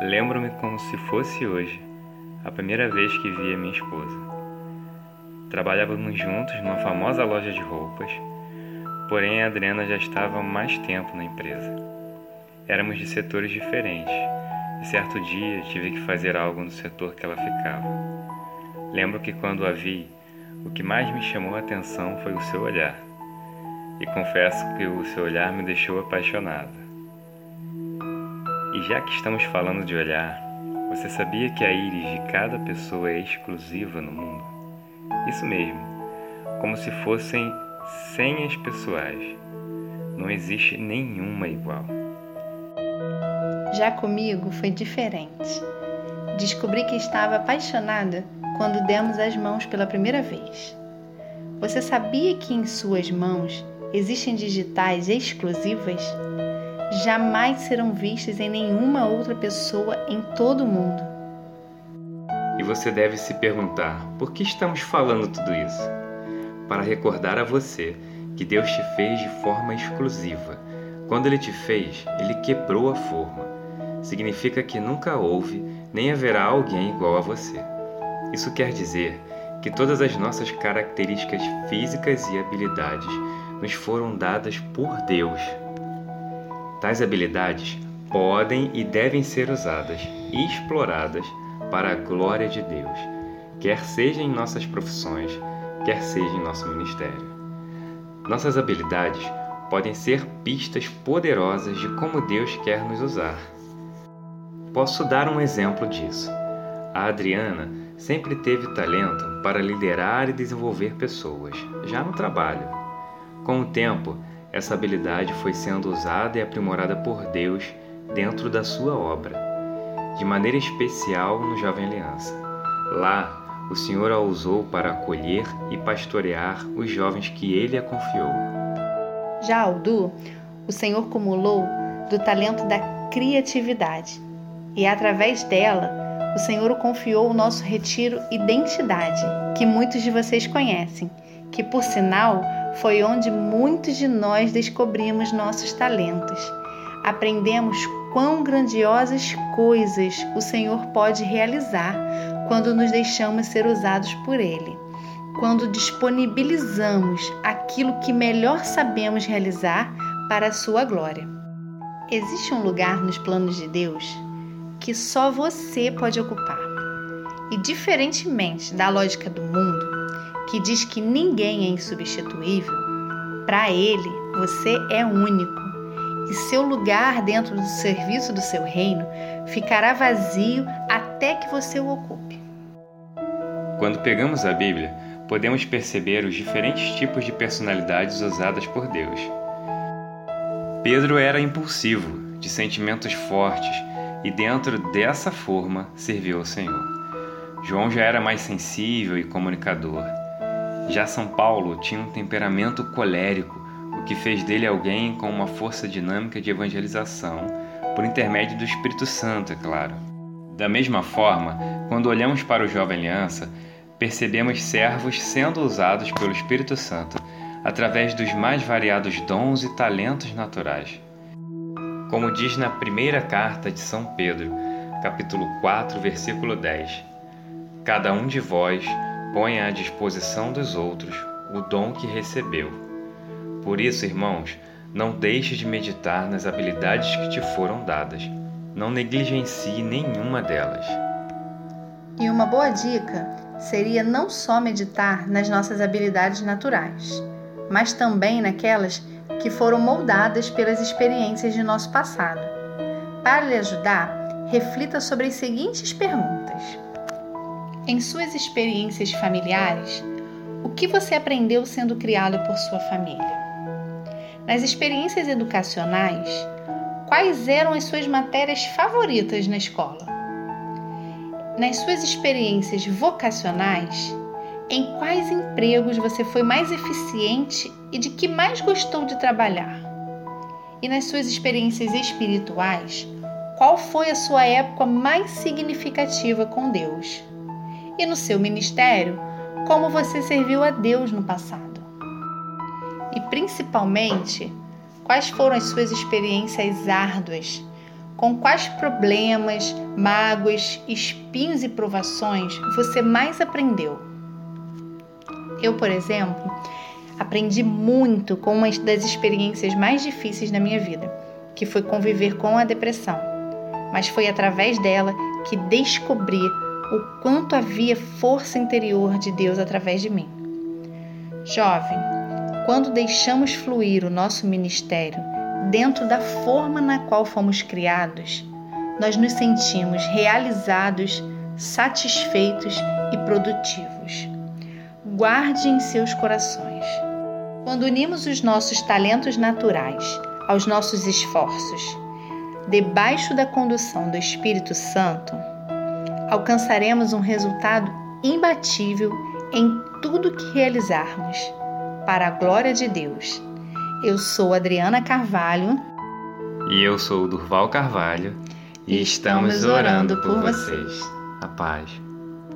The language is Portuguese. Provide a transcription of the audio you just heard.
Lembro-me como se fosse hoje, a primeira vez que vi a minha esposa. Trabalhávamos juntos numa famosa loja de roupas, porém a Adriana já estava mais tempo na empresa. Éramos de setores diferentes e certo dia tive que fazer algo no setor que ela ficava. Lembro que quando a vi, o que mais me chamou a atenção foi o seu olhar. E confesso que o seu olhar me deixou apaixonada. E já que estamos falando de olhar, você sabia que a íris de cada pessoa é exclusiva no mundo? Isso mesmo, como se fossem senhas pessoais. Não existe nenhuma igual. Já comigo foi diferente. Descobri que estava apaixonada quando demos as mãos pela primeira vez. Você sabia que em suas mãos existem digitais exclusivas? Jamais serão vistas em nenhuma outra pessoa em todo o mundo. E você deve se perguntar: por que estamos falando tudo isso? Para recordar a você que Deus te fez de forma exclusiva. Quando Ele te fez, Ele quebrou a forma. Significa que nunca houve nem haverá alguém igual a você. Isso quer dizer que todas as nossas características físicas e habilidades nos foram dadas por Deus Tais habilidades podem e devem ser usadas e exploradas para a glória de Deus, quer seja em nossas profissões, quer seja em nosso ministério. Nossas habilidades podem ser pistas poderosas de como Deus quer nos usar. Posso dar um exemplo disso. A Adriana sempre teve talento para liderar e desenvolver pessoas, já no trabalho. Com o tempo, essa habilidade foi sendo usada e aprimorada por Deus dentro da sua obra, de maneira especial no Jovem Aliança. Lá, o Senhor a usou para acolher e pastorear os jovens que ele a confiou. Já ao Du, o Senhor cumulou do talento da criatividade, e através dela, o Senhor o confiou o nosso retiro Identidade, que muitos de vocês conhecem, que por sinal foi onde muitos de nós descobrimos nossos talentos. Aprendemos quão grandiosas coisas o Senhor pode realizar quando nos deixamos ser usados por Ele, quando disponibilizamos aquilo que melhor sabemos realizar para a Sua glória. Existe um lugar nos planos de Deus que só você pode ocupar. E diferentemente da lógica do mundo, que diz que ninguém é insubstituível, para ele você é único e seu lugar dentro do serviço do seu reino ficará vazio até que você o ocupe. Quando pegamos a Bíblia, podemos perceber os diferentes tipos de personalidades usadas por Deus. Pedro era impulsivo, de sentimentos fortes, e dentro dessa forma serviu ao Senhor. João já era mais sensível e comunicador. Já São Paulo tinha um temperamento colérico, o que fez dele alguém com uma força dinâmica de evangelização, por intermédio do Espírito Santo, é claro. Da mesma forma, quando olhamos para o Jovem Aliança, percebemos servos sendo usados pelo Espírito Santo através dos mais variados dons e talentos naturais. Como diz na primeira carta de São Pedro, capítulo 4, versículo 10: Cada um de vós ponha à disposição dos outros o dom que recebeu. Por isso, irmãos, não deixe de meditar nas habilidades que te foram dadas. Não negligencie nenhuma delas. E uma boa dica seria não só meditar nas nossas habilidades naturais, mas também naquelas que foram moldadas pelas experiências de nosso passado. Para lhe ajudar, reflita sobre as seguintes perguntas. Em suas experiências familiares, o que você aprendeu sendo criado por sua família? Nas experiências educacionais, quais eram as suas matérias favoritas na escola? Nas suas experiências vocacionais, em quais empregos você foi mais eficiente e de que mais gostou de trabalhar? E nas suas experiências espirituais, qual foi a sua época mais significativa com Deus? E no seu ministério, como você serviu a Deus no passado. E principalmente, quais foram as suas experiências árduas Com quais problemas, mágoas, espinhos e provações você mais aprendeu? Eu, por exemplo, aprendi muito com uma das experiências mais difíceis da minha vida, que foi conviver com a depressão. Mas foi através dela que descobri o quanto havia força interior de Deus através de mim. Jovem, quando deixamos fluir o nosso ministério dentro da forma na qual fomos criados, nós nos sentimos realizados, satisfeitos e produtivos. Guarde em seus corações. Quando unimos os nossos talentos naturais aos nossos esforços, debaixo da condução do Espírito Santo, alcançaremos um resultado imbatível em tudo que realizarmos, para a glória de Deus. Eu sou Adriana Carvalho. E eu sou Durval Carvalho. E, estamos, estamos orando, orando por vocês. A paz.